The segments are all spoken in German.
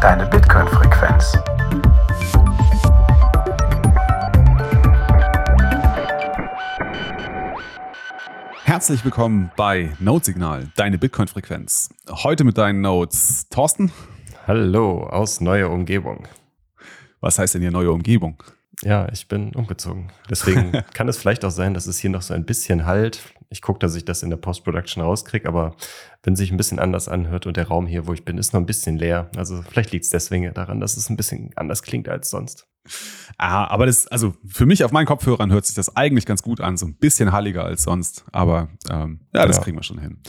deine Bitcoin-Frequenz. Herzlich willkommen bei Node-Signal, deine Bitcoin-Frequenz. Heute mit deinen Nodes. Thorsten? Hallo, aus neuer Umgebung. Was heißt denn hier neue Umgebung? Ja, ich bin umgezogen. Deswegen kann es vielleicht auch sein, dass es hier noch so ein bisschen halt. Ich gucke, dass ich das in der Post-Production rauskriege, aber wenn sich ein bisschen anders anhört und der Raum hier, wo ich bin, ist noch ein bisschen leer. Also vielleicht liegt es deswegen daran, dass es ein bisschen anders klingt als sonst. Ah, aber das, also für mich auf meinen Kopfhörern hört sich das eigentlich ganz gut an, so ein bisschen halliger als sonst. Aber ähm, ja, das ja. kriegen wir schon hin.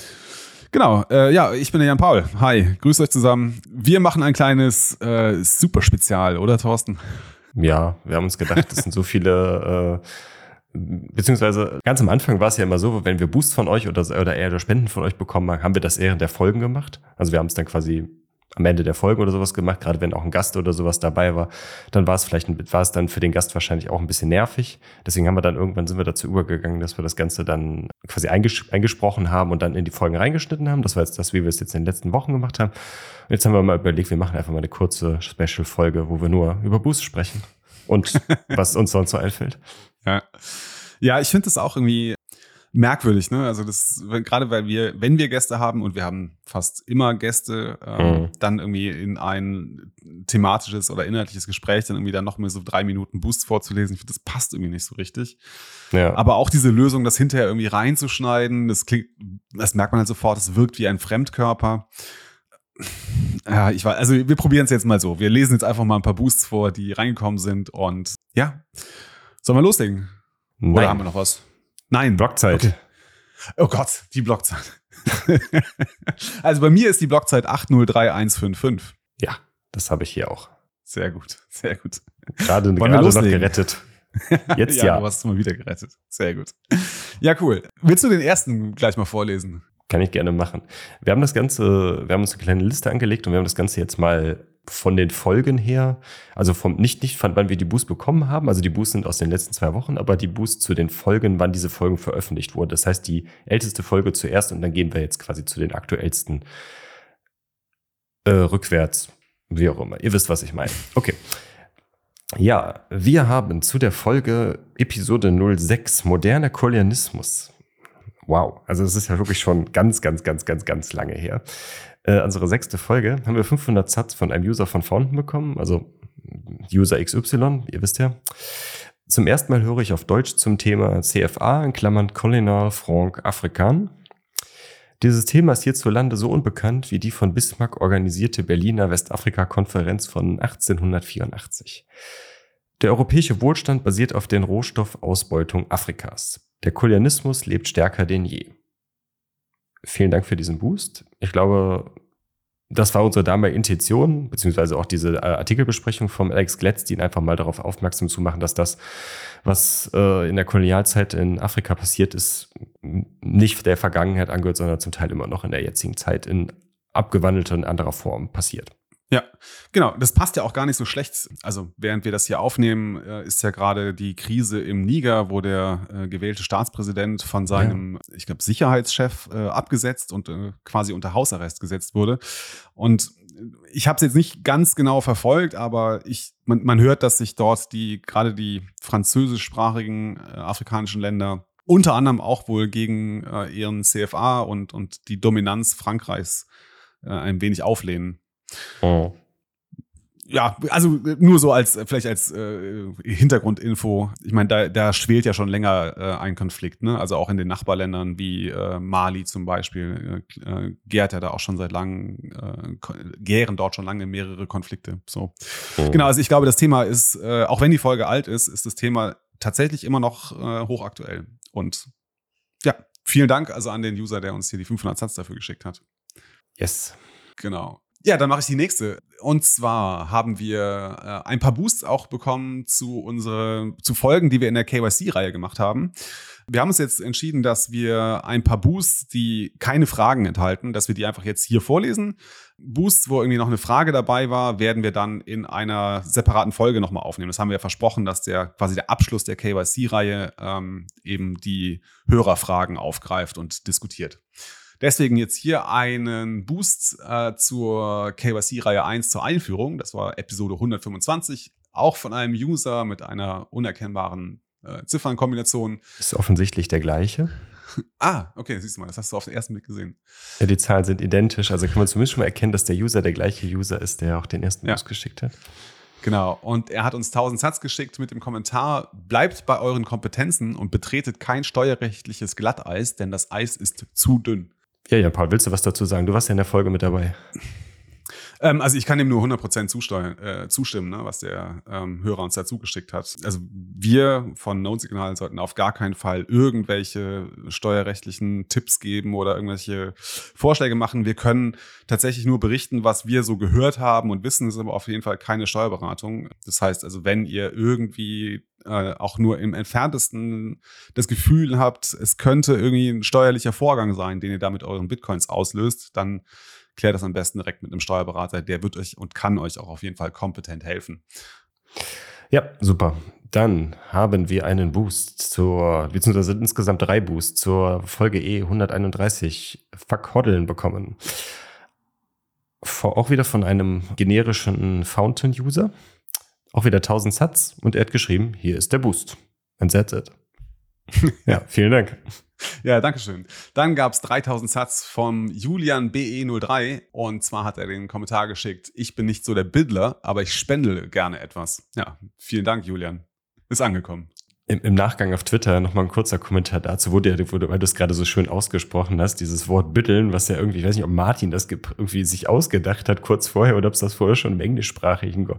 Genau, äh, ja, ich bin der Jan Paul. Hi, grüßt euch zusammen. Wir machen ein kleines äh, Superspezial, oder Thorsten? Ja, wir haben uns gedacht, das sind so viele, äh, beziehungsweise ganz am Anfang war es ja immer so, wenn wir Boost von euch oder, oder eher Spenden von euch bekommen haben, haben wir das in der Folgen gemacht. Also wir haben es dann quasi am Ende der Folge oder sowas gemacht, gerade wenn auch ein Gast oder sowas dabei war, dann war es vielleicht ein, war es dann für den Gast wahrscheinlich auch ein bisschen nervig. Deswegen haben wir dann irgendwann sind wir dazu übergegangen, dass wir das Ganze dann quasi einges eingesprochen haben und dann in die Folgen reingeschnitten haben. Das war jetzt das, wie wir es jetzt in den letzten Wochen gemacht haben. Und jetzt haben wir mal überlegt, wir machen einfach mal eine kurze Special-Folge, wo wir nur über Boost sprechen und was uns sonst so einfällt. Ja. Ja, ich finde das auch irgendwie merkwürdig, ne? Also das gerade weil wir, wenn wir Gäste haben und wir haben fast immer Gäste, ähm, mhm. dann irgendwie in ein thematisches oder inhaltliches Gespräch dann irgendwie dann noch mal so drei Minuten Boost vorzulesen, ich finde, das passt irgendwie nicht so richtig. Ja. Aber auch diese Lösung, das hinterher irgendwie reinzuschneiden, das klingt, das merkt man halt sofort, es wirkt wie ein Fremdkörper. Ja, ich weiß, also wir probieren es jetzt mal so. Wir lesen jetzt einfach mal ein paar Boosts vor, die reingekommen sind und ja. Sollen wir loslegen? Nein. Oder haben wir noch was? Nein. Blockzeit. Okay. Oh Gott, die Blockzeit. also bei mir ist die Blockzeit 803155. Ja, das habe ich hier auch. Sehr gut, sehr gut. Gerade, gerade noch gerettet. Jetzt ja. ja. Du hast es mal wieder gerettet. Sehr gut. Ja, cool. Willst du den ersten gleich mal vorlesen? Kann ich gerne machen. Wir haben das Ganze, wir haben uns eine kleine Liste angelegt und wir haben das Ganze jetzt mal von den Folgen her, also vom, nicht, nicht von wann wir die Boost bekommen haben, also die Boost sind aus den letzten zwei Wochen, aber die Boost zu den Folgen, wann diese Folgen veröffentlicht wurden. Das heißt, die älteste Folge zuerst und dann gehen wir jetzt quasi zu den aktuellsten äh, rückwärts, wie auch immer. Ihr wisst, was ich meine. Okay. Ja, wir haben zu der Folge Episode 06 moderner Kolonialismus. Wow, also es ist ja wirklich schon ganz, ganz, ganz, ganz, ganz lange her äh, unsere sechste Folge, haben wir 500 Satz von einem User von Fountain bekommen, also User XY, ihr wisst ja. Zum ersten Mal höre ich auf Deutsch zum Thema CFA, in Klammern Colonel Franc Afrikan. Dieses Thema ist hierzulande so unbekannt wie die von Bismarck organisierte Berliner Westafrika-Konferenz von 1884. Der europäische Wohlstand basiert auf den Rohstoffausbeutung Afrikas. Der Kolonialismus lebt stärker denn je vielen Dank für diesen Boost. Ich glaube, das war unsere damalige Intention, beziehungsweise auch diese äh, Artikelbesprechung vom Alex Gladstein, einfach mal darauf aufmerksam zu machen, dass das, was äh, in der Kolonialzeit in Afrika passiert ist, nicht der Vergangenheit angehört, sondern zum Teil immer noch in der jetzigen Zeit in abgewandelter und anderer Form passiert. Ja, genau. Das passt ja auch gar nicht so schlecht. Also während wir das hier aufnehmen, äh, ist ja gerade die Krise im Niger, wo der äh, gewählte Staatspräsident von seinem, ja. ich glaube, Sicherheitschef äh, abgesetzt und äh, quasi unter Hausarrest gesetzt wurde. Und ich habe es jetzt nicht ganz genau verfolgt, aber ich, man, man hört, dass sich dort die gerade die französischsprachigen äh, afrikanischen Länder unter anderem auch wohl gegen äh, ihren CFA und, und die Dominanz Frankreichs ein wenig auflehnen. Oh. Ja, also nur so als vielleicht als äh, Hintergrundinfo. Ich meine, da, da schwelt ja schon länger äh, ein Konflikt, ne? Also auch in den Nachbarländern wie äh, Mali zum Beispiel äh, äh gärt ja da auch schon seit langem, äh, gären dort schon lange mehrere Konflikte. So. Oh. Genau, also ich glaube, das Thema ist, äh, auch wenn die Folge alt ist, ist das Thema tatsächlich immer noch äh, hochaktuell. Und ja, vielen Dank also an den User, der uns hier die 500 Satz dafür geschickt hat. Yes. Genau. Ja, dann mache ich die nächste. Und zwar haben wir äh, ein paar Boosts auch bekommen zu unsere, zu Folgen, die wir in der KYC-Reihe gemacht haben. Wir haben uns jetzt entschieden, dass wir ein paar Boosts, die keine Fragen enthalten, dass wir die einfach jetzt hier vorlesen. Boosts, wo irgendwie noch eine Frage dabei war, werden wir dann in einer separaten Folge nochmal aufnehmen. Das haben wir ja versprochen, dass der quasi der Abschluss der KYC-Reihe ähm, eben die Hörerfragen aufgreift und diskutiert. Deswegen jetzt hier einen Boost äh, zur KYC-Reihe 1 zur Einführung. Das war Episode 125, auch von einem User mit einer unerkennbaren äh, Ziffernkombination. Ist offensichtlich der gleiche. Ah, okay, siehst du mal, das hast du auf den ersten Blick gesehen. Ja, die Zahlen sind identisch, also kann man zumindest schon mal erkennen, dass der User der gleiche User ist, der auch den ersten ja. Boost geschickt hat. Genau. Und er hat uns 1000 Satz geschickt mit dem Kommentar: Bleibt bei euren Kompetenzen und betretet kein steuerrechtliches Glatteis, denn das Eis ist zu dünn. Ja, ja, Paul, willst du was dazu sagen? Du warst ja in der Folge mit dabei. Ähm, also ich kann dem nur 100% zusteuern, äh, zustimmen, ne, was der ähm, Hörer uns dazu geschickt hat. Also wir von Node Signal sollten auf gar keinen Fall irgendwelche steuerrechtlichen Tipps geben oder irgendwelche Vorschläge machen. Wir können tatsächlich nur berichten, was wir so gehört haben und wissen, ist aber auf jeden Fall keine Steuerberatung. Das heißt also, wenn ihr irgendwie äh, auch nur im entferntesten das Gefühl habt, es könnte irgendwie ein steuerlicher Vorgang sein, den ihr da mit euren Bitcoins auslöst, dann klärt das am besten direkt mit einem Steuerberater. Der wird euch und kann euch auch auf jeden Fall kompetent helfen. Ja, super. Dann haben wir einen Boost zur, beziehungsweise insgesamt drei Boosts zur Folge E 131 Verkoddeln bekommen. Auch wieder von einem generischen Fountain-User. Auch wieder 1000 Satz und er hat geschrieben, hier ist der Boost. And that's it. ja, vielen Dank. Ja, danke schön. Dann gab es 3000 Satz vom Julian BE03 und zwar hat er den Kommentar geschickt, ich bin nicht so der Bidler, aber ich spendele gerne etwas. Ja, vielen Dank, Julian. Ist angekommen. Im, Im, Nachgang auf Twitter nochmal ein kurzer Kommentar dazu, wo wurde, weil du es gerade so schön ausgesprochen hast, dieses Wort bitteln, was ja irgendwie, ich weiß nicht, ob Martin das irgendwie sich ausgedacht hat kurz vorher oder ob es das vorher schon im englischsprachigen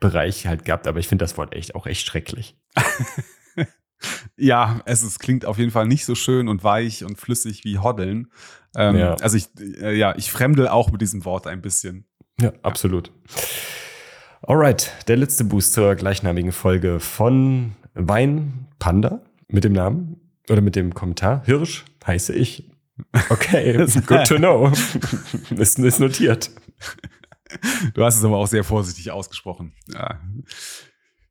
Bereich halt gab, aber ich finde das Wort echt auch echt schrecklich. Ja, es ist, klingt auf jeden Fall nicht so schön und weich und flüssig wie Hoddeln. Ähm, ja. Also ich, äh, ja, ich fremdel auch mit diesem Wort ein bisschen. Ja, absolut. Alright, der letzte Boost zur gleichnamigen Folge von Wein Panda mit dem Namen oder mit dem Kommentar Hirsch heiße ich. Okay, good to know. ist, ist notiert. Du hast es aber auch sehr vorsichtig ausgesprochen. Ja.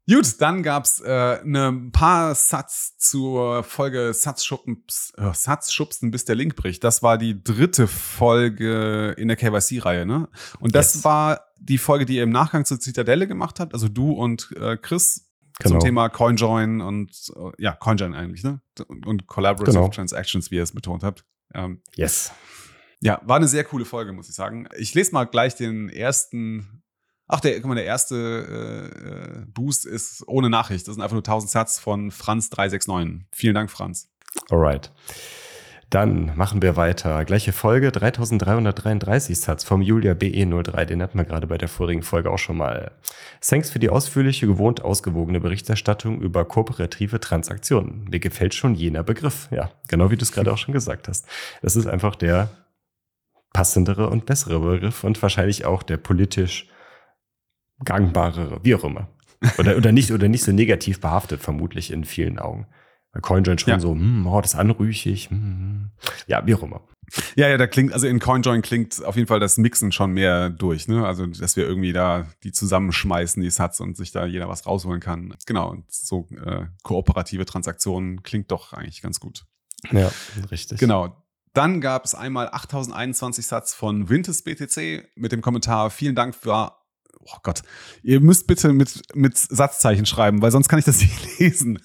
Gut, dann gab's äh, ne paar Satz zur Folge Satzschubs, äh, Satzschubsen, bis der Link bricht. Das war die dritte Folge in der KYC-Reihe, ne? Und das yes. war die Folge, die ihr im Nachgang zur Zitadelle gemacht habt, also du und äh, Chris genau. zum Thema CoinJoin und äh, ja, CoinJoin eigentlich, ne? Und Collaborative genau. Transactions, wie ihr es betont habt. Ähm, yes. Ja, war eine sehr coole Folge, muss ich sagen. Ich lese mal gleich den ersten Ach, der, guck mal, der erste äh, Boost ist ohne Nachricht. Das sind einfach nur 1000 Satz von Franz369. Vielen Dank, Franz. Alright. Dann machen wir weiter. Gleiche Folge, 3333 Satz vom Julia BE03. Den hatten wir gerade bei der vorigen Folge auch schon mal. Thanks für die ausführliche, gewohnt ausgewogene Berichterstattung über kooperative Transaktionen. Mir gefällt schon jener Begriff. Ja, genau wie du es gerade auch schon gesagt hast. Das ist einfach der passendere und bessere Begriff und wahrscheinlich auch der politisch gangbare, wie auch immer. Oder, oder, nicht, oder nicht so negativ behaftet, vermutlich in vielen Augen. Bei CoinJoin schon ja. so, hm, oh, das ist anrüchig. Hm, hm. Ja, wie auch immer. Ja, ja, da klingt, also in CoinJoin klingt auf jeden Fall das Mixen schon mehr durch, ne? Also, dass wir irgendwie da die zusammenschmeißen, die Sats und sich da jeder was rausholen kann. Genau, und so äh, kooperative Transaktionen klingt doch eigentlich ganz gut. Ja, richtig. Genau. Dann gab es einmal 8021 Satz von Winters BTC mit dem Kommentar, vielen Dank für oh Gott, ihr müsst bitte mit, mit Satzzeichen schreiben, weil sonst kann ich das nicht lesen.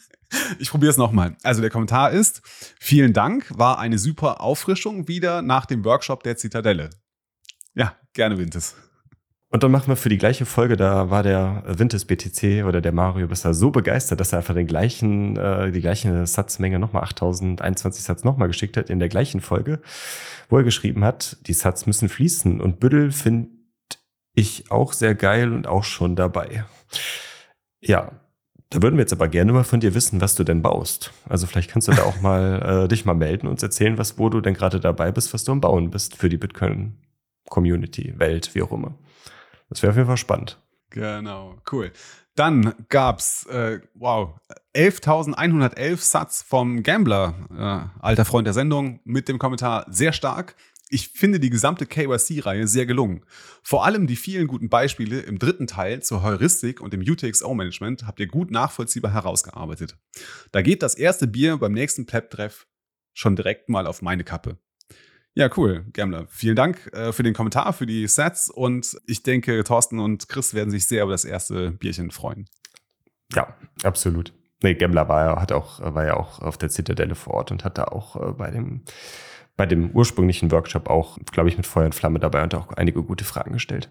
Ich probiere es nochmal. Also der Kommentar ist, vielen Dank, war eine super Auffrischung wieder nach dem Workshop der Zitadelle. Ja, gerne Wintes. Und dann machen wir für die gleiche Folge, da war der Wintes BTC oder der Mario besser so begeistert, dass er einfach den gleichen, äh, die gleiche Satzmenge nochmal 8021 Satz nochmal geschickt hat in der gleichen Folge, wo er geschrieben hat, die Satz müssen fließen und Büddel findet ich auch sehr geil und auch schon dabei. Ja, da würden wir jetzt aber gerne mal von dir wissen, was du denn baust. Also vielleicht kannst du da auch mal äh, dich mal melden und erzählen, was, wo du denn gerade dabei bist, was du am Bauen bist für die Bitcoin-Community, Welt, wie auch immer. Das wäre auf jeden Fall spannend. Genau, cool. Dann gab's, äh, wow, 11.111 Satz vom Gambler, äh, alter Freund der Sendung, mit dem Kommentar sehr stark ich finde die gesamte KYC-Reihe sehr gelungen. Vor allem die vielen guten Beispiele im dritten Teil zur Heuristik und dem UTXO-Management habt ihr gut nachvollziehbar herausgearbeitet. Da geht das erste Bier beim nächsten Pleb-Treff schon direkt mal auf meine Kappe. Ja, cool, Gambler. Vielen Dank äh, für den Kommentar, für die Sets und ich denke, Thorsten und Chris werden sich sehr über das erste Bierchen freuen. Ja, absolut. Nee, Gambler war ja, hat auch, war ja auch auf der Zitadelle vor Ort und hat da auch äh, bei dem bei dem ursprünglichen Workshop auch, glaube ich, mit Feuer und Flamme dabei und auch einige gute Fragen gestellt.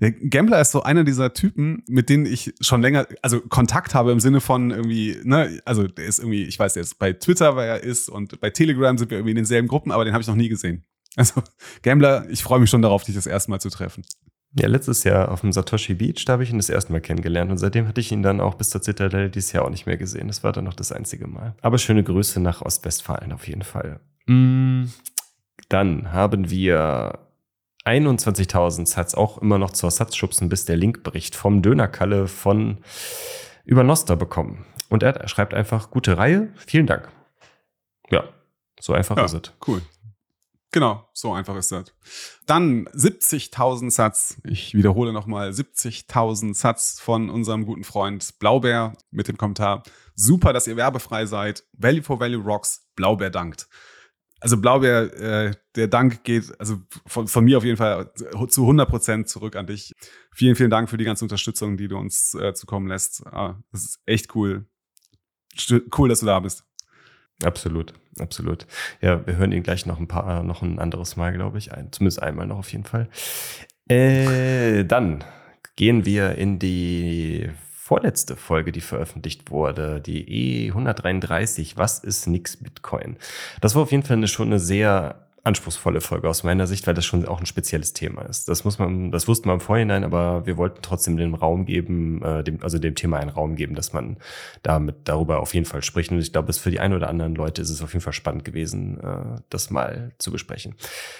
Der Gambler ist so einer dieser Typen, mit denen ich schon länger, also Kontakt habe im Sinne von irgendwie, ne, also der ist irgendwie, ich weiß jetzt bei Twitter, weil er ist und bei Telegram sind wir irgendwie in denselben Gruppen, aber den habe ich noch nie gesehen. Also Gambler, ich freue mich schon darauf, dich das erste Mal zu treffen. Ja, letztes Jahr auf dem Satoshi Beach, da habe ich ihn das erste Mal kennengelernt und seitdem hatte ich ihn dann auch bis zur Zitadelle dieses Jahr auch nicht mehr gesehen. Das war dann noch das einzige Mal. Aber schöne Grüße nach Ostwestfalen auf jeden Fall. Mm, dann haben wir 21.000 Satz auch immer noch zur Satzschubsen, bis der Link bricht vom Dönerkalle von über Noster bekommen. Und er schreibt einfach, gute Reihe, vielen Dank. Ja, so einfach ja, ist es. Cool. Genau, so einfach ist das. Dann 70.000 Satz. Ich wiederhole nochmal 70.000 Satz von unserem guten Freund Blaubeer mit dem Kommentar. Super, dass ihr werbefrei seid. Value for Value Rocks. Blaubeer dankt also Blaubeer, äh, der Dank geht also von, von, mir auf jeden Fall zu 100 Prozent zurück an dich. Vielen, vielen Dank für die ganze Unterstützung, die du uns äh, zukommen lässt. Ah, das ist echt cool. Cool, dass du da bist. Absolut, absolut. Ja, wir hören ihn gleich noch ein paar, noch ein anderes Mal, glaube ich. Ein, zumindest einmal noch auf jeden Fall. Äh, dann gehen wir in die vorletzte Folge, die veröffentlicht wurde, die E133, was ist nix Bitcoin? Das war auf jeden Fall eine, schon eine sehr anspruchsvolle Folge aus meiner Sicht, weil das schon auch ein spezielles Thema ist. Das muss man, das wusste man im Vorhinein, aber wir wollten trotzdem den Raum geben, äh, dem, also dem Thema einen Raum geben, dass man damit darüber auf jeden Fall spricht. Und ich glaube, es für die ein oder anderen Leute ist es auf jeden Fall spannend gewesen, äh, das mal zu besprechen.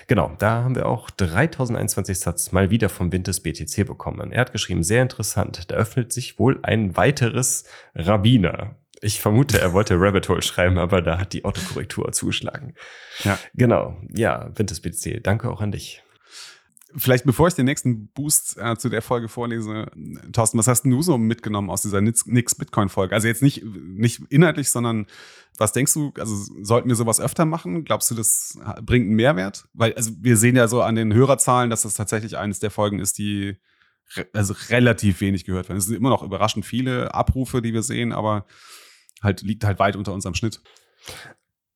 Genau, da haben wir auch 3021 Satz mal wieder vom Winters BTC bekommen. Er hat geschrieben, sehr interessant. Da öffnet sich wohl ein weiteres Rabbiner. Ich vermute, er wollte Rabbit Hole schreiben, aber da hat die Autokorrektur zugeschlagen. Ja. Genau. Ja, Winters BTC. Danke auch an dich. Vielleicht bevor ich den nächsten Boost äh, zu der Folge vorlese, Thorsten, was hast du so mitgenommen aus dieser Nix Bitcoin Folge? Also jetzt nicht, nicht inhaltlich, sondern was denkst du, also sollten wir sowas öfter machen? Glaubst du, das bringt einen Mehrwert? Weil, also wir sehen ja so an den Hörerzahlen, dass das tatsächlich eines der Folgen ist, die re also relativ wenig gehört werden. Es sind immer noch überraschend viele Abrufe, die wir sehen, aber halt liegt halt weit unter unserem Schnitt.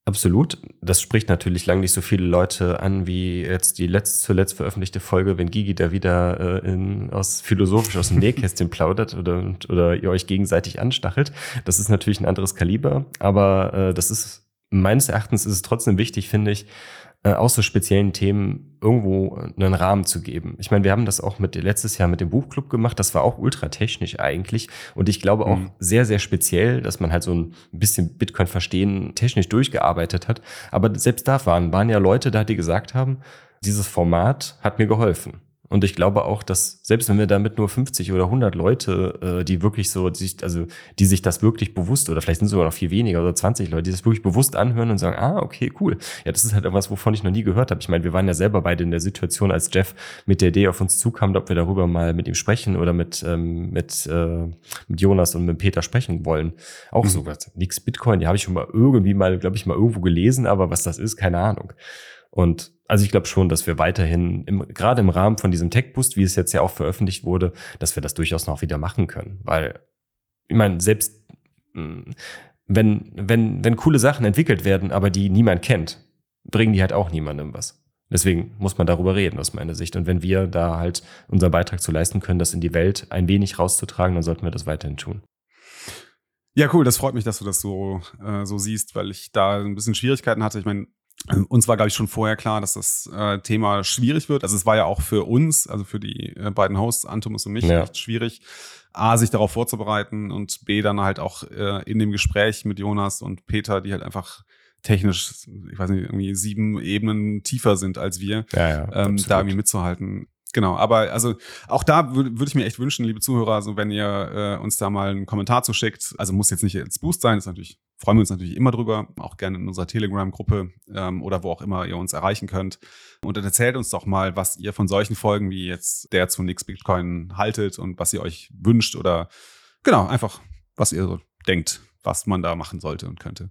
Absolut. Das spricht natürlich lang nicht so viele Leute an wie jetzt die letzt, zuletzt veröffentlichte Folge, wenn Gigi da wieder äh, in, aus philosophisch aus dem Nähkästchen plaudert oder, oder ihr euch gegenseitig anstachelt. Das ist natürlich ein anderes Kaliber, aber äh, das ist meines Erachtens ist es trotzdem wichtig, finde ich, äh, auch so speziellen Themen irgendwo einen Rahmen zu geben. Ich meine, wir haben das auch mit letztes Jahr mit dem Buchclub gemacht. Das war auch ultra technisch eigentlich. Und ich glaube auch mhm. sehr, sehr speziell, dass man halt so ein bisschen Bitcoin verstehen technisch durchgearbeitet hat. Aber selbst da waren, waren ja Leute da, die gesagt haben, dieses Format hat mir geholfen. Und ich glaube auch, dass selbst wenn wir damit nur 50 oder 100 Leute, äh, die wirklich so, die sich, also die sich das wirklich bewusst oder vielleicht sind sogar noch viel weniger oder 20 Leute, die das wirklich bewusst anhören und sagen, ah, okay, cool. Ja, das ist halt irgendwas, wovon ich noch nie gehört habe. Ich meine, wir waren ja selber beide in der Situation, als Jeff mit der Idee auf uns zukam, ob wir darüber mal mit ihm sprechen oder mit ähm, mit äh, mit Jonas und mit Peter sprechen wollen. Auch mhm. so was. Nix Bitcoin, die habe ich schon mal irgendwie mal, glaube ich, mal irgendwo gelesen, aber was das ist, keine Ahnung. Und also ich glaube schon, dass wir weiterhin, im, gerade im Rahmen von diesem Tech-Boost, wie es jetzt ja auch veröffentlicht wurde, dass wir das durchaus noch wieder machen können. Weil, ich meine, selbst hm, wenn, wenn, wenn coole Sachen entwickelt werden, aber die niemand kennt, bringen die halt auch niemandem was. Deswegen muss man darüber reden, aus meiner Sicht. Und wenn wir da halt unseren Beitrag zu leisten können, das in die Welt ein wenig rauszutragen, dann sollten wir das weiterhin tun. Ja, cool. Das freut mich, dass du das so, äh, so siehst, weil ich da ein bisschen Schwierigkeiten hatte. Ich meine, uns war, glaube ich, schon vorher klar, dass das äh, Thema schwierig wird. Also es war ja auch für uns, also für die äh, beiden Hosts, Antumus und mich, ja. echt schwierig, A, sich darauf vorzubereiten und B, dann halt auch äh, in dem Gespräch mit Jonas und Peter, die halt einfach technisch, ich weiß nicht, irgendwie sieben Ebenen tiefer sind als wir, ja, ja, ähm, da irgendwie mitzuhalten. Genau, aber also auch da würde würd ich mir echt wünschen, liebe Zuhörer, also wenn ihr äh, uns da mal einen Kommentar zuschickt, also muss jetzt nicht als Boost sein, ist natürlich, freuen wir uns natürlich immer drüber, auch gerne in unserer Telegram-Gruppe ähm, oder wo auch immer ihr uns erreichen könnt. Und dann erzählt uns doch mal, was ihr von solchen Folgen wie jetzt der zu Nix Bitcoin haltet und was ihr euch wünscht oder genau, einfach, was ihr so denkt, was man da machen sollte und könnte.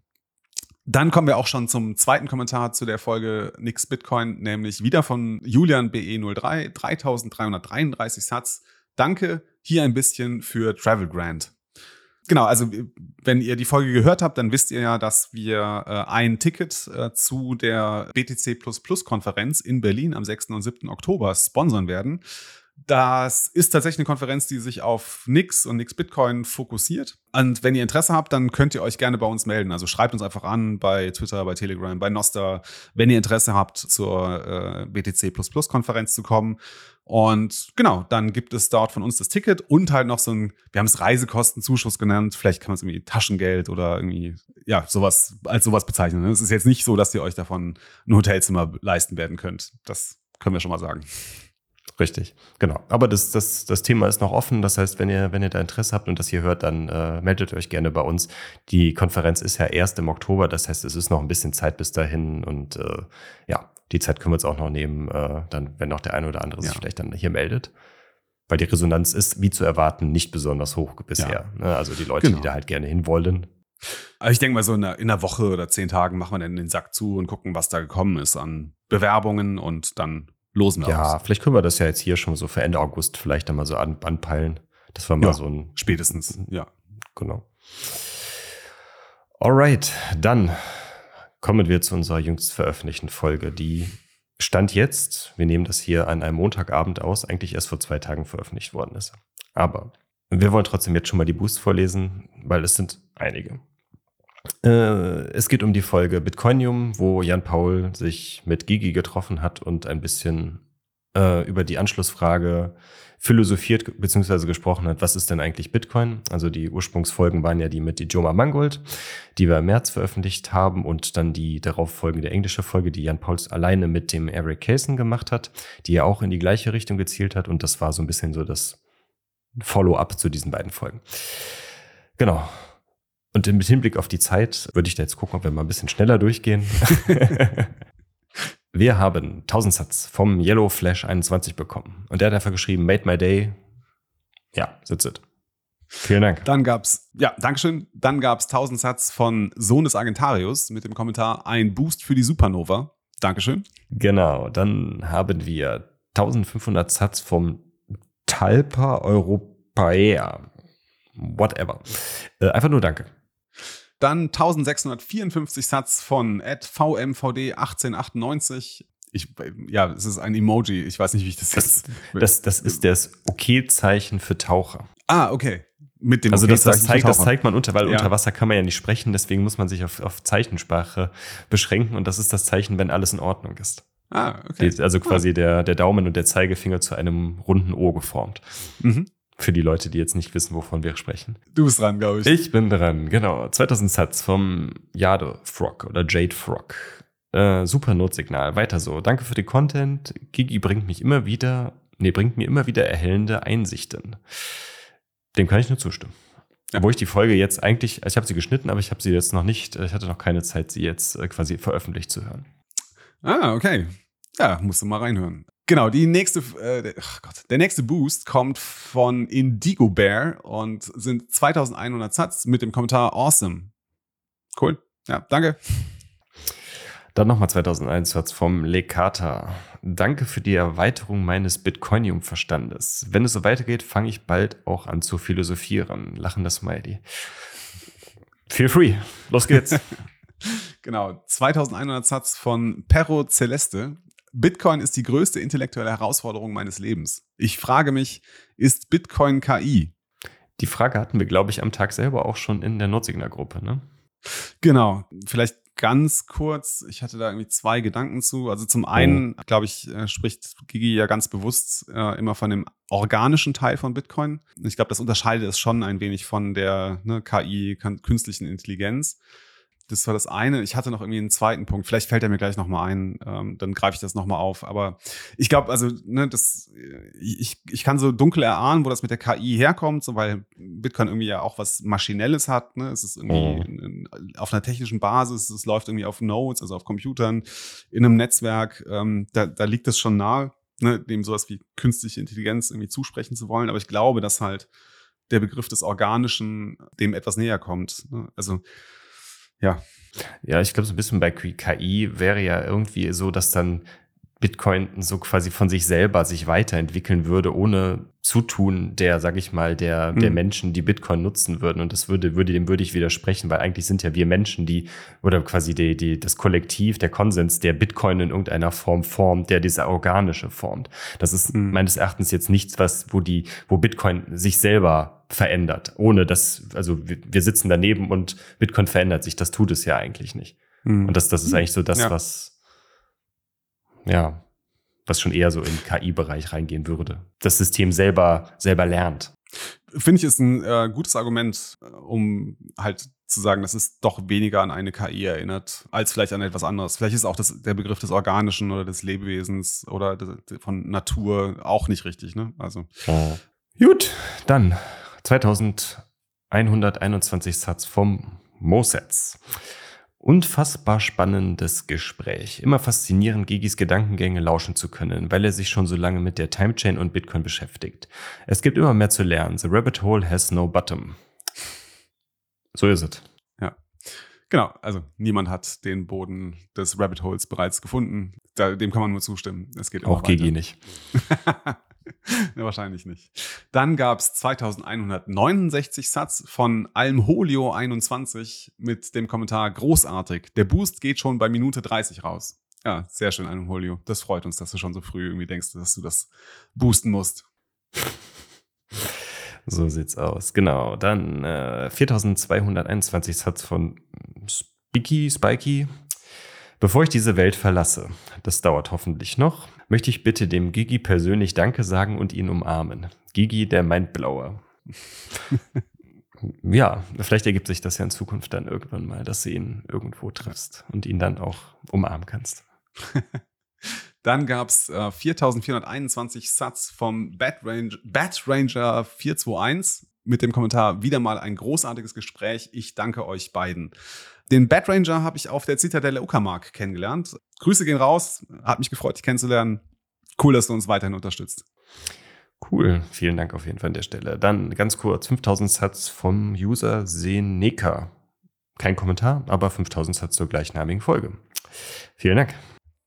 Dann kommen wir auch schon zum zweiten Kommentar zu der Folge Nix Bitcoin, nämlich wieder von Julian BE03, 3333 Satz. Danke, hier ein bisschen für Travel Grant. Genau, also wenn ihr die Folge gehört habt, dann wisst ihr ja, dass wir äh, ein Ticket äh, zu der BTC Konferenz in Berlin am 6. und 7. Oktober sponsern werden. Das ist tatsächlich eine Konferenz, die sich auf Nix und Nix Bitcoin fokussiert. Und wenn ihr Interesse habt, dann könnt ihr euch gerne bei uns melden. Also schreibt uns einfach an bei Twitter, bei Telegram, bei Noster, wenn ihr Interesse habt, zur äh, BTC Konferenz zu kommen. Und genau, dann gibt es dort von uns das Ticket und halt noch so ein, wir haben es Reisekostenzuschuss genannt, vielleicht kann man es irgendwie Taschengeld oder irgendwie, ja, sowas, als sowas bezeichnen. Es ist jetzt nicht so, dass ihr euch davon ein Hotelzimmer leisten werden könnt. Das können wir schon mal sagen. Richtig, genau. Aber das, das, das Thema ist noch offen. Das heißt, wenn ihr, wenn ihr da Interesse habt und das hier hört, dann äh, meldet euch gerne bei uns. Die Konferenz ist ja erst im Oktober, das heißt, es ist noch ein bisschen Zeit bis dahin und äh, ja, die Zeit können wir uns auch noch nehmen, äh, dann, wenn noch der eine oder andere sich vielleicht dann hier meldet. Weil die Resonanz ist, wie zu erwarten, nicht besonders hoch bisher. Ja. Ne? Also die Leute, genau. die da halt gerne hinwollen. Also ich denke mal, so in einer, in einer Woche oder zehn Tagen machen wir dann den Sack zu und gucken, was da gekommen ist an Bewerbungen und dann losen Ja, aus. vielleicht können wir das ja jetzt hier schon so für Ende August vielleicht dann mal so an, anpeilen. Das war mal ja, so ein. Spätestens, ja. Genau. Alright, dann kommen wir zu unserer jüngst veröffentlichten Folge, die Stand jetzt, wir nehmen das hier an einem Montagabend aus, eigentlich erst vor zwei Tagen veröffentlicht worden ist. Aber wir wollen trotzdem jetzt schon mal die Boost vorlesen, weil es sind einige. Äh, es geht um die Folge Bitcoinium, wo Jan Paul sich mit Gigi getroffen hat und ein bisschen äh, über die Anschlussfrage philosophiert bzw. gesprochen hat, was ist denn eigentlich Bitcoin? Also die Ursprungsfolgen waren ja die mit Ijoma Mangold, die wir im März veröffentlicht haben und dann die darauf folgende englische Folge, die Jan Pauls alleine mit dem Eric Kaysen gemacht hat, die ja auch in die gleiche Richtung gezielt hat und das war so ein bisschen so das Follow-up zu diesen beiden Folgen. Genau. Und mit Hinblick auf die Zeit würde ich da jetzt gucken, ob wir mal ein bisschen schneller durchgehen. Wir haben 1000 Satz vom Yellow Flash 21 bekommen. Und der hat einfach geschrieben, made my day. Ja, that's it. Vielen Dank. Dann gab's, ja, Dankeschön. Dann gab's 1000 Satz von Sohn des Agentarius mit dem Kommentar, ein Boost für die Supernova. Dankeschön. Genau. Dann haben wir 1500 Satz vom Talpa Europaea. Whatever. Äh, einfach nur Danke. Dann 1654 Satz von VMVD1898. Ich, ja, es ist ein Emoji. Ich weiß nicht, wie ich das jetzt. Das, das ist das Okay-Zeichen für Taucher. Ah, okay. Mit dem also das, das, zeigt, das zeigt man unter, weil ja. unter Wasser kann man ja nicht sprechen, deswegen muss man sich auf, auf Zeichensprache beschränken und das ist das Zeichen, wenn alles in Ordnung ist. Ah, okay. Also quasi ah. der, der Daumen und der Zeigefinger zu einem runden O geformt. Mhm. Für die Leute, die jetzt nicht wissen, wovon wir sprechen. Du bist dran, glaube ich. Ich bin dran, genau. 2000 Satz vom Jade Frog oder Jade Frog. Äh, super Notsignal. Weiter so. Danke für den Content. Gigi bringt mich immer wieder, nee, bringt mir immer wieder erhellende Einsichten. Dem kann ich nur zustimmen. Ja. Wo ich die Folge jetzt eigentlich, also ich habe sie geschnitten, aber ich habe sie jetzt noch nicht, ich hatte noch keine Zeit, sie jetzt äh, quasi veröffentlicht zu hören. Ah, okay. Ja, musst du mal reinhören. Genau, die nächste, äh, ach Gott, der nächste Boost kommt von Indigo Bear und sind 2100 Satz mit dem Kommentar Awesome. Cool. Ja, danke. Dann nochmal 2001 Satz vom Lekata. Danke für die Erweiterung meines Bitcoinium-Verstandes. Wenn es so weitergeht, fange ich bald auch an zu philosophieren. Lachender Smiley. Feel free. Los geht's. genau. 2100 Satz von Perro Celeste. Bitcoin ist die größte intellektuelle Herausforderung meines Lebens. Ich frage mich, ist Bitcoin KI? Die Frage hatten wir, glaube ich, am Tag selber auch schon in der Notsignal-Gruppe, ne? Genau. Vielleicht ganz kurz, ich hatte da irgendwie zwei Gedanken zu. Also zum einen, oh. glaube ich, äh, spricht Gigi ja ganz bewusst äh, immer von dem organischen Teil von Bitcoin. Ich glaube, das unterscheidet es schon ein wenig von der ne, KI, künstlichen Intelligenz. Das war das eine. Ich hatte noch irgendwie einen zweiten Punkt. Vielleicht fällt er mir gleich nochmal ein. Ähm, dann greife ich das nochmal auf. Aber ich glaube, also, ne, das, ich, ich kann so dunkel erahnen, wo das mit der KI herkommt, so, weil Bitcoin irgendwie ja auch was Maschinelles hat. Ne? Es ist irgendwie mhm. auf einer technischen Basis, es läuft irgendwie auf Nodes, also auf Computern, in einem Netzwerk. Ähm, da, da liegt es schon nahe, ne, dem sowas wie künstliche Intelligenz irgendwie zusprechen zu wollen. Aber ich glaube, dass halt der Begriff des Organischen dem etwas näher kommt. Ne? Also Ja. Ja, ich glaube, so ein bisschen bei KI wäre ja irgendwie so, dass dann Bitcoin so quasi von sich selber sich weiterentwickeln würde, ohne Zutun der, sag ich mal, der, der mhm. Menschen, die Bitcoin nutzen würden. Und das würde, würde, dem würde ich widersprechen, weil eigentlich sind ja wir Menschen, die, oder quasi die, die, das Kollektiv, der Konsens, der Bitcoin in irgendeiner Form formt, der diese organische formt. Das ist mhm. meines Erachtens jetzt nichts, was, wo die, wo Bitcoin sich selber verändert, ohne dass, also wir, wir sitzen daneben und Bitcoin verändert sich. Das tut es ja eigentlich nicht. Mhm. Und das, das ist eigentlich so das, ja. was, ja, was schon eher so in KI-Bereich reingehen würde. Das System selber, selber lernt. Finde ich ist ein äh, gutes Argument, äh, um halt zu sagen, dass es doch weniger an eine KI erinnert, als vielleicht an etwas anderes. Vielleicht ist auch das, der Begriff des Organischen oder des Lebewesens oder des, von Natur auch nicht richtig, ne? Also. Oh. Gut, dann 2121 Satz vom Mosets. Unfassbar spannendes Gespräch. Immer faszinierend, Gigis Gedankengänge lauschen zu können, weil er sich schon so lange mit der Timechain und Bitcoin beschäftigt. Es gibt immer mehr zu lernen. The rabbit hole has no bottom. So ist es. Ja. Genau, also niemand hat den Boden des Rabbit Holes bereits gefunden. Da, dem kann man nur zustimmen. Es geht Auch Gigi nicht. ja, wahrscheinlich nicht. Dann gab es 2169 Satz von Almholio 21 mit dem Kommentar großartig. Der Boost geht schon bei Minute 30 raus. Ja, sehr schön, Almholio. Das freut uns, dass du schon so früh irgendwie denkst, dass du das boosten musst. So sieht's aus. Genau. Dann äh, 4221 Satz von Spiky, Spiky. Bevor ich diese Welt verlasse, das dauert hoffentlich noch, möchte ich bitte dem Gigi persönlich Danke sagen und ihn umarmen. Gigi, der Mindblower. ja, vielleicht ergibt sich das ja in Zukunft dann irgendwann mal, dass du ihn irgendwo triffst und ihn dann auch umarmen kannst. Dann gab es äh, 4421 Satz vom Bat, Range, Bat Ranger 421 mit dem Kommentar, wieder mal ein großartiges Gespräch. Ich danke euch beiden. Den Bat Ranger habe ich auf der Zitadelle Uckermark kennengelernt. Grüße gehen raus. Hat mich gefreut, dich kennenzulernen. Cool, dass du uns weiterhin unterstützt. Cool, vielen Dank auf jeden Fall an der Stelle. Dann ganz kurz 5000 Satz vom User Seneka. Kein Kommentar, aber 5000 Satz zur gleichnamigen Folge. Vielen Dank.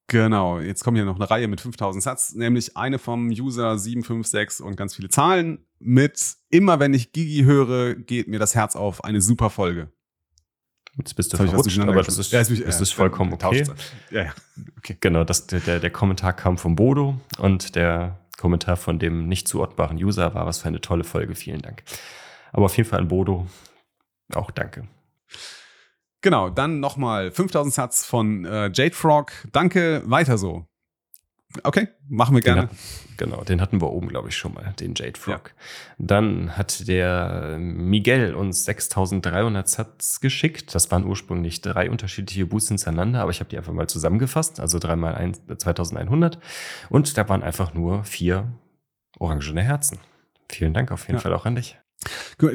Genau, jetzt kommt hier noch eine Reihe mit 5000 Satz, nämlich eine vom User 756 und ganz viele Zahlen mit immer wenn ich Gigi höre, geht mir das Herz auf, eine super Folge. Jetzt bist du verrutscht, aber das ist, ja, das ist, ist vollkommen okay. Ja, ja. okay. Genau, das, der, der Kommentar kam von Bodo und der Kommentar von dem nicht zuordbaren User war, was für eine tolle Folge, vielen Dank. Aber auf jeden Fall an Bodo auch danke. Genau, dann nochmal 5000 Satz von äh, Jade Frog. Danke, weiter so. Okay, machen wir gerne. Den hat, genau, den hatten wir oben, glaube ich, schon mal, den Jade Frog. Ja. Dann hat der Miguel uns 6300 Satz geschickt. Das waren ursprünglich drei unterschiedliche Boosts hintereinander, aber ich habe die einfach mal zusammengefasst, also dreimal ein, 2100. Und da waren einfach nur vier orangene Herzen. Vielen Dank auf jeden ja. Fall auch an dich.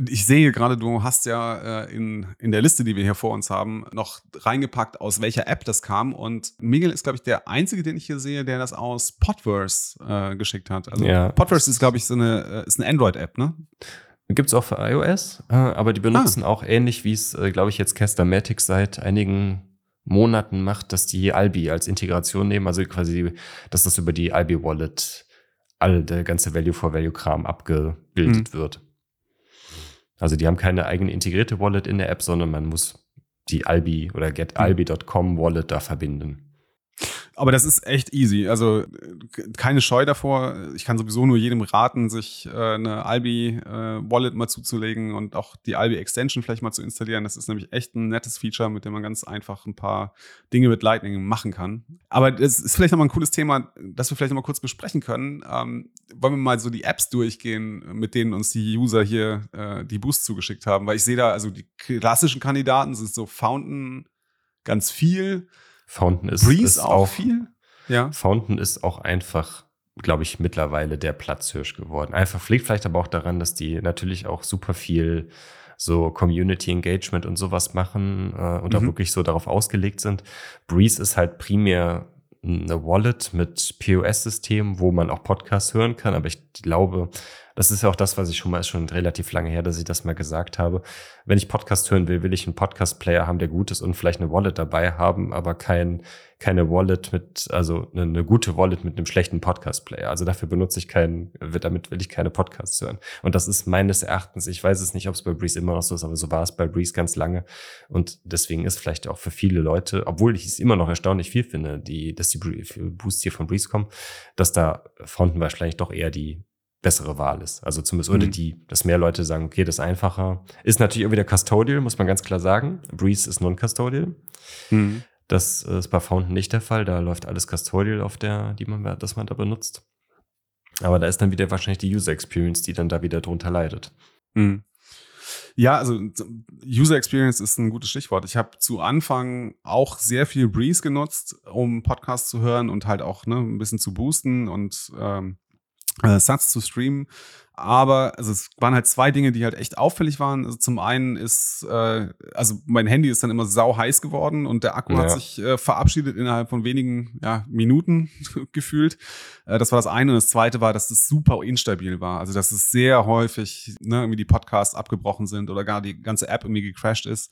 Ich sehe gerade, du hast ja äh, in, in der Liste, die wir hier vor uns haben, noch reingepackt, aus welcher App das kam. Und Miguel ist, glaube ich, der Einzige, den ich hier sehe, der das aus Podverse äh, geschickt hat. Also ja. Podverse ist, glaube ich, so eine, äh, ist eine Android-App, ne? Gibt es auch für iOS, äh, aber die benutzen ah. auch ähnlich, wie es, glaube ich, jetzt Castermatic seit einigen Monaten macht, dass die Albi als Integration nehmen, also quasi, dass das über die Albi Wallet all der ganze Value for Value Kram abgebildet mhm. wird. Also die haben keine eigene integrierte Wallet in der App, sondern man muss die Albi oder getalbi.com Wallet da verbinden. Aber das ist echt easy. Also keine Scheu davor. Ich kann sowieso nur jedem raten, sich äh, eine Albi-Wallet äh, mal zuzulegen und auch die Albi-Extension vielleicht mal zu installieren. Das ist nämlich echt ein nettes Feature, mit dem man ganz einfach ein paar Dinge mit Lightning machen kann. Aber das ist vielleicht nochmal ein cooles Thema, das wir vielleicht nochmal kurz besprechen können. Ähm, wollen wir mal so die Apps durchgehen, mit denen uns die User hier äh, die Boost zugeschickt haben? Weil ich sehe da, also die klassischen Kandidaten sind so Fountain ganz viel. Fountain ist, Breeze ist auch, auch viel. Ja. Fountain ist auch einfach, glaube ich, mittlerweile der Platzhirsch geworden. Einfach liegt vielleicht aber auch daran, dass die natürlich auch super viel so Community Engagement und sowas machen äh, und mhm. auch wirklich so darauf ausgelegt sind. Breeze ist halt primär eine Wallet mit POS-System, wo man auch Podcasts hören kann, aber ich glaube, Das ist ja auch das, was ich schon mal, ist schon relativ lange her, dass ich das mal gesagt habe. Wenn ich Podcast hören will, will ich einen Podcast-Player haben, der gut ist und vielleicht eine Wallet dabei haben, aber kein, keine Wallet mit, also eine, eine gute Wallet mit einem schlechten Podcast-Player. Also dafür benutze ich keinen, damit will ich keine Podcasts hören. Und das ist meines Erachtens, ich weiß es nicht, ob es bei Breeze immer noch so ist, aber so war es bei Breeze ganz lange. Und deswegen ist vielleicht auch für viele Leute, obwohl ich es immer noch erstaunlich viel finde, die, dass die Boosts hier von Breeze kommen, dass da Fronten wahrscheinlich doch eher die bessere Wahl ist. Also zumindest, mhm. oder die, dass mehr Leute sagen, okay, das ist einfacher. Ist natürlich auch wieder Custodial, muss man ganz klar sagen. Breeze ist non-Custodial. Mhm. Das ist bei Fountain nicht der Fall. Da läuft alles Custodial auf der, die man, das man da benutzt. Aber da ist dann wieder wahrscheinlich die User Experience, die dann da wieder drunter leidet. Mhm. Ja, also User Experience ist ein gutes Stichwort. Ich habe zu Anfang auch sehr viel Breeze genutzt, um Podcasts zu hören und halt auch ne, ein bisschen zu boosten und ähm, äh, Satz zu streamen. Aber also es waren halt zwei Dinge, die halt echt auffällig waren. Also zum einen ist, äh, also mein Handy ist dann immer sau heiß geworden und der Akku ja. hat sich äh, verabschiedet innerhalb von wenigen ja, Minuten gefühlt. Äh, das war das eine. Und das zweite war, dass es super instabil war. Also dass es sehr häufig ne, irgendwie die Podcasts abgebrochen sind oder gar die ganze App irgendwie gecrashed ist.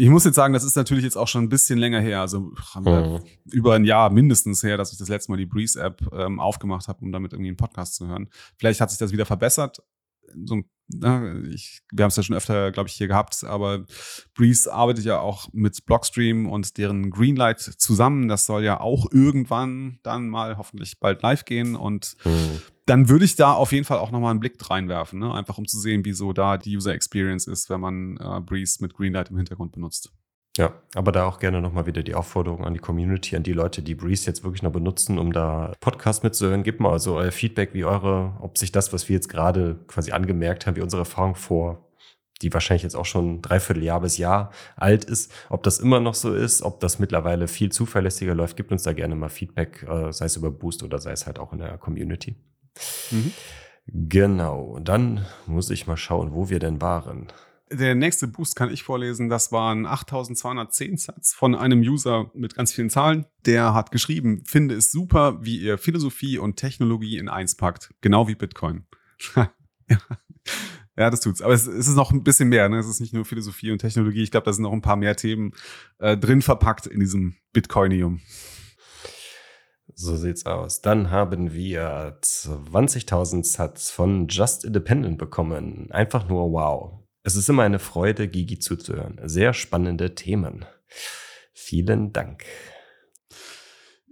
Ich muss jetzt sagen, das ist natürlich jetzt auch schon ein bisschen länger her, also mhm. über ein Jahr mindestens her, dass ich das letzte Mal die Breeze-App ähm, aufgemacht habe, um damit irgendwie einen Podcast zu hören. Vielleicht hat sich das wieder verbessert. So, na, ich, wir haben es ja schon öfter, glaube ich, hier gehabt, aber Breeze arbeitet ja auch mit Blockstream und deren Greenlight zusammen. Das soll ja auch irgendwann dann mal hoffentlich bald live gehen und mhm dann würde ich da auf jeden Fall auch nochmal einen Blick reinwerfen, ne? einfach um zu sehen, wieso da die User Experience ist, wenn man äh, Breeze mit Greenlight im Hintergrund benutzt. Ja, aber da auch gerne nochmal wieder die Aufforderung an die Community, an die Leute, die Breeze jetzt wirklich noch benutzen, um da Podcast mitzuhören. Gebt mal also euer Feedback, wie eure, ob sich das, was wir jetzt gerade quasi angemerkt haben, wie unsere Erfahrung vor, die wahrscheinlich jetzt auch schon dreiviertel Jahr bis Jahr alt ist, ob das immer noch so ist, ob das mittlerweile viel zuverlässiger läuft, gebt uns da gerne mal Feedback, äh, sei es über Boost oder sei es halt auch in der Community. Mhm. Genau, dann muss ich mal schauen, wo wir denn waren. Der nächste Boost kann ich vorlesen. Das waren 8210 Satz von einem User mit ganz vielen Zahlen. Der hat geschrieben, finde es super, wie ihr Philosophie und Technologie in eins packt. Genau wie Bitcoin. ja. ja, das tut's. Aber es, es, ist noch ein bisschen mehr. Ne? Es ist nicht nur Philosophie und Technologie. Ich glaube, da sind noch ein paar mehr Themen äh, drin verpackt in diesem Bitcoinium. So sieht's aus. Dann haben wir 20.000 Satz von Just Independent bekommen. Einfach nur wow. Es ist immer eine Freude, Gigi zuzuhören. Sehr spannende Themen. Vielen Dank.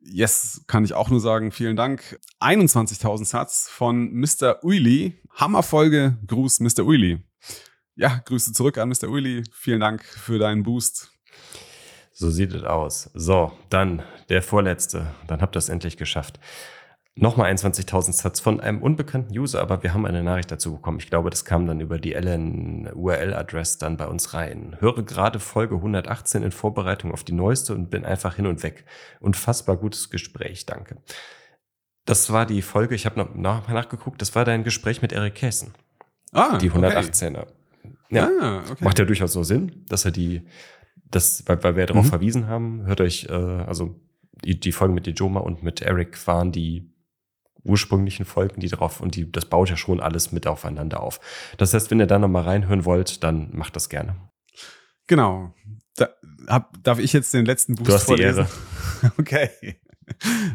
Yes, kann ich auch nur sagen, vielen Dank. 21.000 Satz von Mr. Uili. Hammerfolge. Gruß, Mr. Uili. Ja, Grüße zurück an Mr. Uili. Vielen Dank für deinen Boost. So sieht es aus. So, dann der vorletzte. Dann habt ihr es endlich geschafft. Nochmal 21.000 Satz von einem unbekannten User, aber wir haben eine Nachricht dazu bekommen. Ich glaube, das kam dann über die LN-URL-Adress dann bei uns rein. Höre gerade Folge 118 in Vorbereitung auf die neueste und bin einfach hin und weg. Unfassbar gutes Gespräch, danke. Das war die Folge, ich habe noch nach, nachgeguckt, das war dein Gespräch mit Eric Käsen. Ah, die 118er. Okay. Ja, ah, okay. macht ja durchaus so Sinn, dass er die das, weil, weil wir darauf mhm. verwiesen haben, hört euch, äh, also die, die Folgen mit Dijoma und mit Eric waren die ursprünglichen Folgen, die drauf und die, das baut ja schon alles mit aufeinander auf. Das heißt, wenn ihr da nochmal reinhören wollt, dann macht das gerne. Genau. Da, hab, darf ich jetzt den letzten Boost du hast vorlesen? Die Ehre. okay.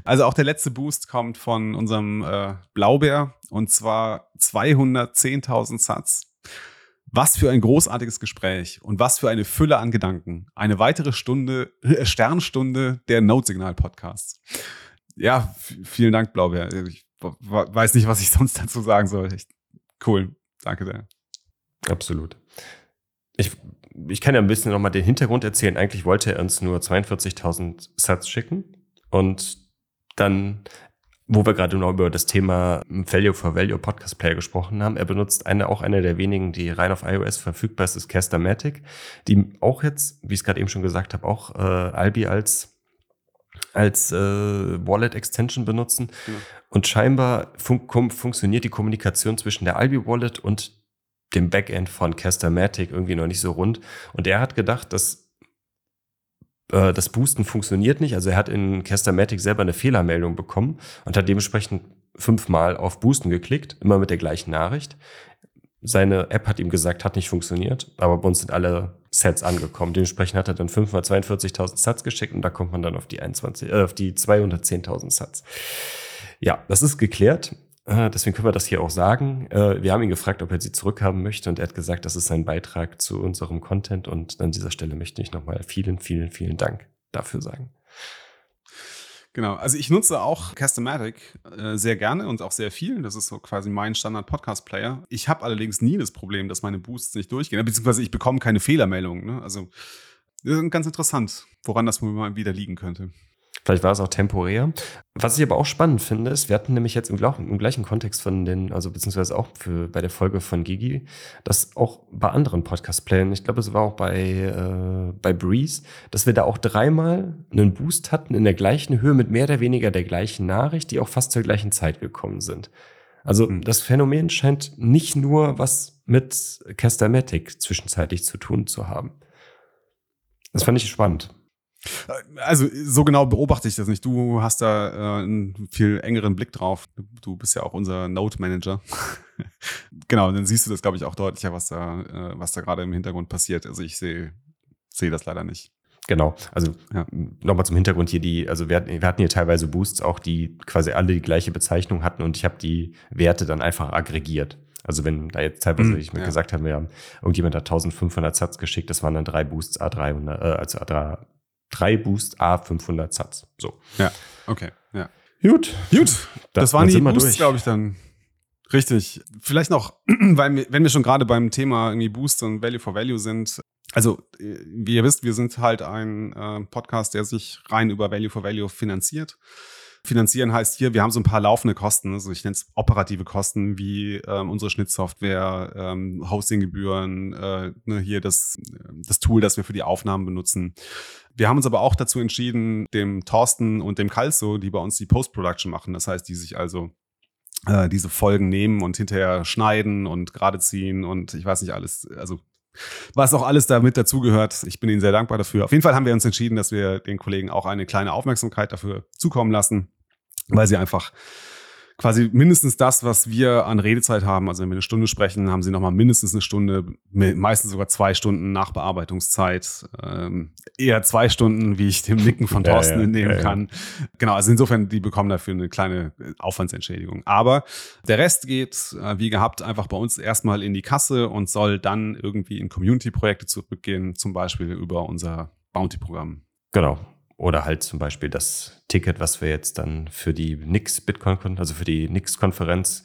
Also auch der letzte Boost kommt von unserem äh, Blaubär und zwar 210.000 Satz. Was für ein großartiges Gespräch und was für eine Fülle an Gedanken. Eine weitere Stunde, äh, Sternstunde der Note-Signal-Podcasts. Ja, vielen Dank, Blaubeer. Ich weiß nicht, was ich sonst dazu sagen soll. Echt cool. Danke sehr. Absolut. Ich, ich kann ja ein bisschen nochmal den Hintergrund erzählen. Eigentlich wollte er uns nur 42.000 Satz schicken und dann wo wir gerade noch über das Thema Value for Value Podcast Player gesprochen haben, er benutzt eine, auch eine der wenigen, die rein auf iOS verfügbar ist, ist Castermatic, die auch jetzt, wie ich es gerade eben schon gesagt habe, auch äh, Albi als als äh, Wallet Extension benutzen. Ja. Und scheinbar fun funktioniert die Kommunikation zwischen der Albi Wallet und dem Backend von Castermatic irgendwie noch nicht so rund. Und er hat gedacht, dass äh, das Boosten funktioniert nicht. Also er hat in Castermatic selber eine Fehlermeldung bekommen und hat dementsprechend fünfmal auf Boosten geklickt, immer mit der gleichen Nachricht. Seine App hat ihm gesagt, hat nicht funktioniert, aber bei uns sind alle Sets angekommen. Dementsprechend hat er dann fünfmal 42.000 Sats geschickt und da kommt man dann auf die 21, äh, auf die 210.000 Sats. Ja, das ist geklärt. Äh, deswegen können wir das hier auch sagen. Äh, wir haben ihn gefragt, ob er sie zurückhaben möchte und er hat gesagt, das ist sein Beitrag zu unserem Content und an dieser Stelle möchte ich nochmal vielen, vielen, vielen Dank dafür sagen. Genau, also ich nutze auch Castomatic äh, sehr gerne und auch sehr viel. Das ist so quasi mein Standard-Podcast-Player. Ich habe allerdings nie das Problem, dass meine Boosts nicht durchgehen, beziehungsweise ich bekomme keine Fehlermeldungen. Ne? Also ganz interessant, woran das mal wieder liegen könnte. Vielleicht war es auch temporär. Was ich aber auch spannend finde, ist, wir hatten nämlich jetzt im, im, gleichen Kontext von den, also beziehungsweise auch für, bei der Folge von Gigi, dass auch bei anderen Podcast-Playern, ich glaube, es war auch bei, äh, bei Breeze, dass wir da auch dreimal einen Boost hatten in der gleichen Höhe mit mehr oder weniger der gleichen Nachricht, die auch fast zur gleichen Zeit gekommen sind. Also mhm. das Phänomen scheint nicht nur was mit Castomatic zwischenzeitlich zu tun zu haben. Das fand ich spannend. Also so genau beobachte ich das nicht. Du hast da äh, einen viel engeren Blick drauf. Du bist ja auch unser Note Manager. genau, dann siehst du das, glaube ich, auch deutlicher, was da, äh, was da gerade im Hintergrund passiert. Also ich sehe sehe das leider nicht. Genau, also ja. nochmal zum Hintergrund hier, die, also wir, wir, hatten hier teilweise Boosts auch, die quasi alle die gleiche Bezeichnung hatten und ich habe die Werte dann einfach aggregiert. Also wenn da jetzt teilweise, mm, ich mir ja. gesagt habe, ja, irgendjemand hat 1500 Satz geschickt, das waren dann drei Boosts A300, äh, also A3, drei Boost A 500 Satz. So. Ja, okay, ja. Gut. Gut. Das, das waren die Boosts, glaube ich, dann. Richtig. Vielleicht noch, weil wir, wenn wir schon gerade beim Thema irgendwie Boost und Value for Value sind. Also, wie ihr wisst, wir sind halt ein äh, Podcast, der sich rein über Value for Value finanziert. Finanzieren heißt hier, wir haben so ein paar laufende Kosten, also ich nenne es operative Kosten, wie ähm, unsere Schnittsoftware, ähm, Hostinggebühren, äh, ne, hier das, das Tool, das wir für die Aufnahmen benutzen. Wir haben uns aber auch dazu entschieden, dem Thorsten und dem Kalso, die bei uns die Post-Production machen, das heißt, die sich also äh, diese Folgen nehmen und hinterher schneiden und gerade ziehen und ich weiß nicht alles, also was auch alles damit dazugehört. Ich bin Ihnen sehr dankbar dafür. Auf jeden Fall haben wir uns entschieden, dass wir den Kollegen auch eine kleine Aufmerksamkeit dafür zukommen lassen, weil sie einfach quasi mindestens das, was wir an Redezeit haben. Also wenn wir eine Stunde sprechen, haben sie nochmal mindestens eine Stunde, meistens sogar zwei Stunden Nachbearbeitungszeit. Ähm, eher zwei Stunden, wie ich dem Nicken von Thorsten ja, ja, entnehmen ja, kann. Genau, also insofern, die bekommen dafür eine kleine Aufwandsentschädigung. Aber der Rest geht, äh, wie gehabt, einfach bei uns erstmal in die Kasse und soll dann irgendwie in Community-Projekte zurückgehen, zum Beispiel über unser Bounty-Programm. Genau. Oder halt zum Beispiel das Ticket, was wir jetzt dann für die Nix Bitcoin, also für die Nix-Konferenz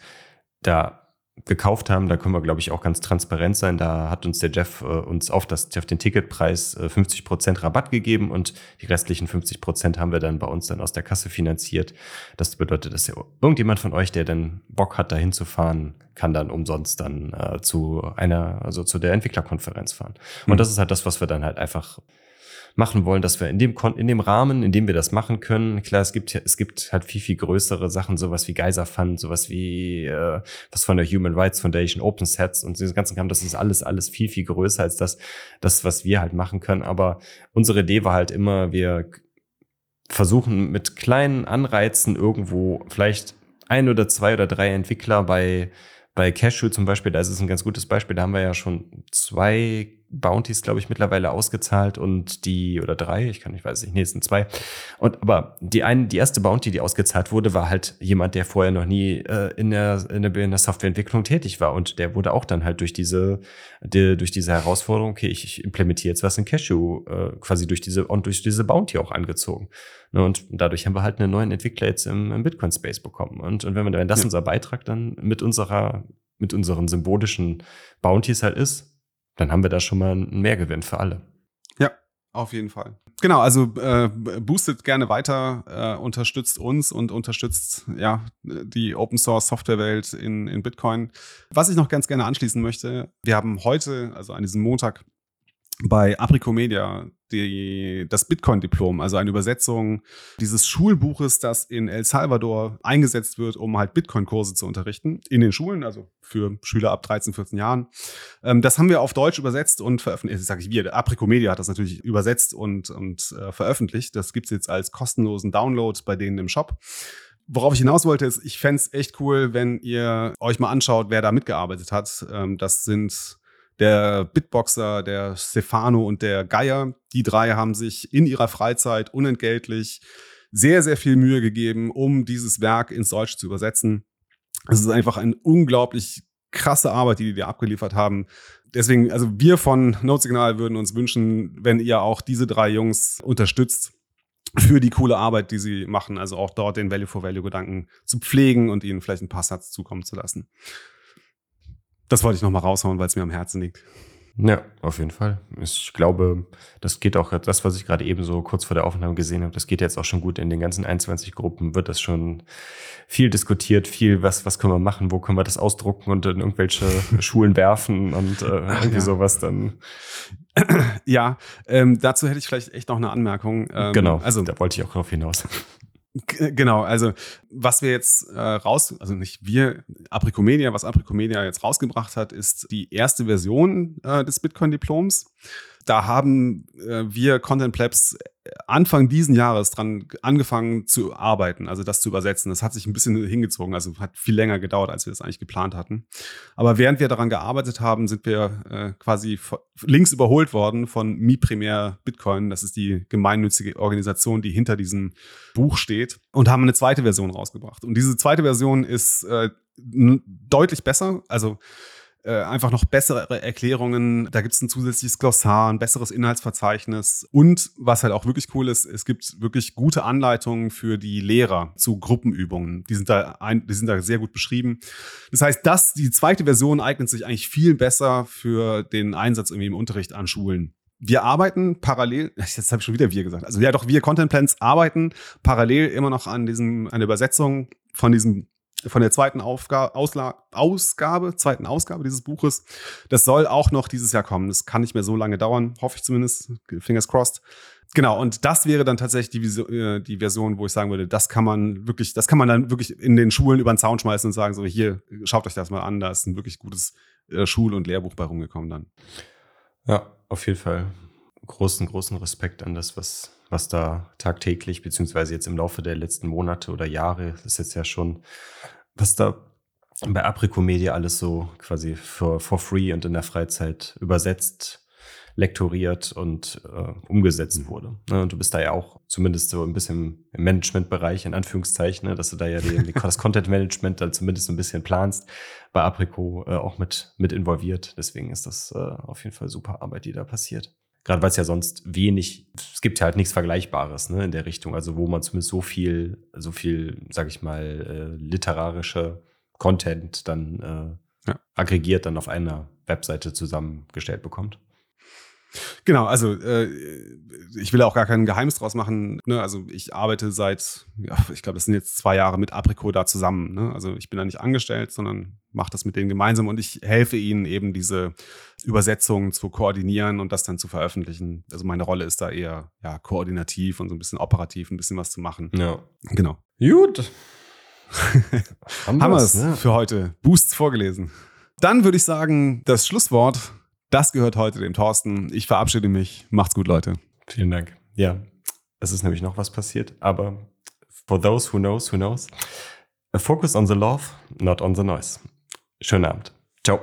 da gekauft haben. Da können wir, glaube ich, auch ganz transparent sein. Da hat uns der Jeff äh, uns auf, das, auf den Ticketpreis äh, 50 Prozent Rabatt gegeben und die restlichen 50 Prozent haben wir dann bei uns dann aus der Kasse finanziert. Das bedeutet, dass ja irgendjemand von euch, der dann Bock hat, da hinzufahren, kann dann umsonst dann äh, zu einer, also zu der Entwicklerkonferenz fahren. Und mhm. das ist halt das, was wir dann halt einfach machen wollen, dass wir in dem, in dem Rahmen, in dem wir das machen können, klar, es gibt, es gibt halt viel, viel größere Sachen, sowas wie Geyser Fund, sowas wie äh, was von der Human Rights Foundation, Open Sets und diese ganzen Kram, das ist alles, alles viel, viel größer als das, das, was wir halt machen können. Aber unsere Idee war halt immer, wir versuchen mit kleinen Anreizen irgendwo vielleicht ein oder zwei oder drei Entwickler bei bei Cashew zum Beispiel, da ist es ein ganz gutes Beispiel, da haben wir ja schon zwei Bounties, glaube ich, mittlerweile ausgezahlt und die, oder drei, ich kann nicht, weiß nicht, nee, es sind zwei. Und aber die eine, die erste Bounty, die ausgezahlt wurde, war halt jemand, der vorher noch nie äh, in, der, in, der, in der Softwareentwicklung tätig war. Und der wurde auch dann halt durch diese, die, durch diese Herausforderung, okay, ich, ich implementiere jetzt was in Cashew, äh, quasi durch diese, und durch diese Bounty auch angezogen. Ne, und dadurch haben wir halt einen neuen Entwickler jetzt im, im Bitcoin-Space bekommen. Und, und wenn, wir, wenn das ja. unser Beitrag dann mit unserer, mit unseren symbolischen Bounties halt ist, dann haben wir da schon mal einen Mehrgewinn für alle. Ja, auf jeden Fall. Genau, also äh, boostet gerne weiter, äh, unterstützt uns und unterstützt ja die Open Source Softwarewelt in, in Bitcoin. Was ich noch ganz gerne anschließen möchte, wir haben heute, also an diesem Montag, bei Aprico Media die, das Bitcoin-Diplom, also eine Übersetzung dieses Schulbuches, das in El Salvador eingesetzt wird, um halt Bitcoin-Kurse zu unterrichten in den Schulen, also für Schüler ab 13, 14 Jahren. Ähm, das haben wir auf Deutsch übersetzt und veröffentlicht. Das sage ich wir. Aprico Media hat das natürlich übersetzt und, und äh, veröffentlicht. Das gibt's jetzt als kostenlosen Download bei denen im Shop. worauf ich hinaus wollte, ist, ich fände es echt cool, wenn ihr euch mal anschaut, wer da mitgearbeitet hat. Ähm, das sind der Bitboxer, der Stefano und der Geier. Die drei haben sich in ihrer Freizeit unentgeltlich sehr, sehr viel Mühe gegeben, um dieses Werk ins Deutsche zu übersetzen. Es ist einfach eine unglaublich krasse Arbeit, die die da abgeliefert haben. Deswegen, also wir von Notesignal würden uns wünschen, wenn ihr auch diese drei Jungs unterstützt für die coole Arbeit, die sie machen. Also auch dort den Value-for-Value-Gedanken zu pflegen und ihnen vielleicht ein paar Satz zukommen zu lassen. Das wollte ich noch mal raushauen, weil es mir am Herzen liegt. Ja, auf jeden Fall. Ich glaube, das geht auch, das, was ich gerade eben so kurz vor der Aufnahme gesehen habe, das geht jetzt auch schon gut in den ganzen 21 Gruppen, wird das schon viel diskutiert, viel, was, was können wir machen, wo können wir das ausdrucken und in irgendwelche Schulen werfen und äh, irgendwie ja. sowas dann. Ja, ähm, dazu hätte ich vielleicht echt noch eine Anmerkung. Ähm, genau, also da wollte ich auch drauf hinaus. Genau, also was wir jetzt äh, raus, also nicht wir, Apricomedia, was Apricomedia jetzt rausgebracht hat, ist die erste Version äh, des Bitcoin-Diploms. Da haben äh, wir Content Plebs Anfang diesen Jahres dran angefangen zu arbeiten, also das zu übersetzen. Das hat sich ein bisschen hingezogen, also hat viel länger gedauert, als wir das eigentlich geplant hatten. Aber während wir daran gearbeitet haben, sind wir äh, quasi links überholt worden von Mi Premier Bitcoin. Das ist die gemeinnützige Organisation, die hinter diesem Buch steht und haben eine zweite Version rausgebracht. Und diese zweite Version ist äh, deutlich besser. Also äh, einfach noch bessere Erklärungen. Da gibt es ein zusätzliches Glossar, ein besseres Inhaltsverzeichnis. Und was halt auch wirklich cool ist, es gibt wirklich gute Anleitungen für die Lehrer zu Gruppenübungen. Die sind da, ein, die sind da sehr gut beschrieben. Das heißt, das, die zweite Version eignet sich eigentlich viel besser für den Einsatz irgendwie im Unterricht an Schulen wir arbeiten parallel, jetzt habe ich schon wieder wir gesagt, also ja doch, wir Content Plans arbeiten parallel immer noch an diesem, an der Übersetzung von diesem von der zweiten Aufga Ausla Ausgabe, zweiten Ausgabe dieses Buches. Das soll auch noch dieses Jahr kommen. Das kann nicht mehr so lange dauern, hoffe ich zumindest. Fingers crossed. Genau, und das wäre dann tatsächlich die, äh, die, Version, wo ich sagen würde, das kann man wirklich, das kann man dann wirklich in den Schulen über den Zaun schmeißen und sagen, so hier, schaut euch das mal an, da ist ein wirklich gutes äh, Schul- und Lehrbuch bei rumgekommen dann. Ja, auf jeden Fall. Großen, großen Respekt an das, was, was da tagtäglich, beziehungsweise jetzt im Laufe der letzten Monate oder Jahre, das ist jetzt ja schon was da bei Apricomedia alles so quasi for, for free und in der Freizeit übersetzt, lektoriert und äh, umgesetzt mhm. wurde. Ne, und du bist da ja auch zumindest so ein bisschen im Managementbereich, in Anführungszeichen, ne, dass du da ja die, das Content-Management dann zumindest so ein bisschen planst, bei Aprico äh, auch mit, mit involviert. Deswegen ist das äh, auf jeden Fall super Arbeit, die da passiert. Gerade weil es ja sonst wenig, es gibt ja halt nichts Vergleichbares ne, in der Richtung, also wo man zumindest so viel, so viel, sag ich mal, äh, literarische Content dann äh, ja. aggregiert dann auf einer Webseite zusammengestellt bekommt. Genau, also äh, ich will auch gar kein Geheimnis draus machen. Ne? Also ich arbeite seit, ja, ich glaube, das sind jetzt zwei Jahre mit Aprico da zusammen. Ne? Also ich bin da nicht angestellt, sondern mache das mit denen gemeinsam und ich helfe ihnen eben diese Übersetzungen zu koordinieren und das dann zu veröffentlichen. Also meine Rolle ist da eher ja, koordinativ und so ein bisschen operativ, ein bisschen was zu machen. Ja. Genau. Gut. Haben wir es ne? für heute. Boosts vorgelesen. Dann würde ich sagen, das Schlusswort das gehört heute dem Thorsten. Ich verabschiede mich. Macht's gut, Leute. Vielen Dank. Ja, es ist nämlich noch was passiert, aber for those who knows, who knows. A focus on the love, not on the noise. Schönen Abend. Ciao.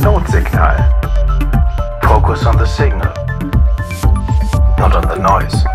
Notsignal. Focus on the signal. Not on the noise.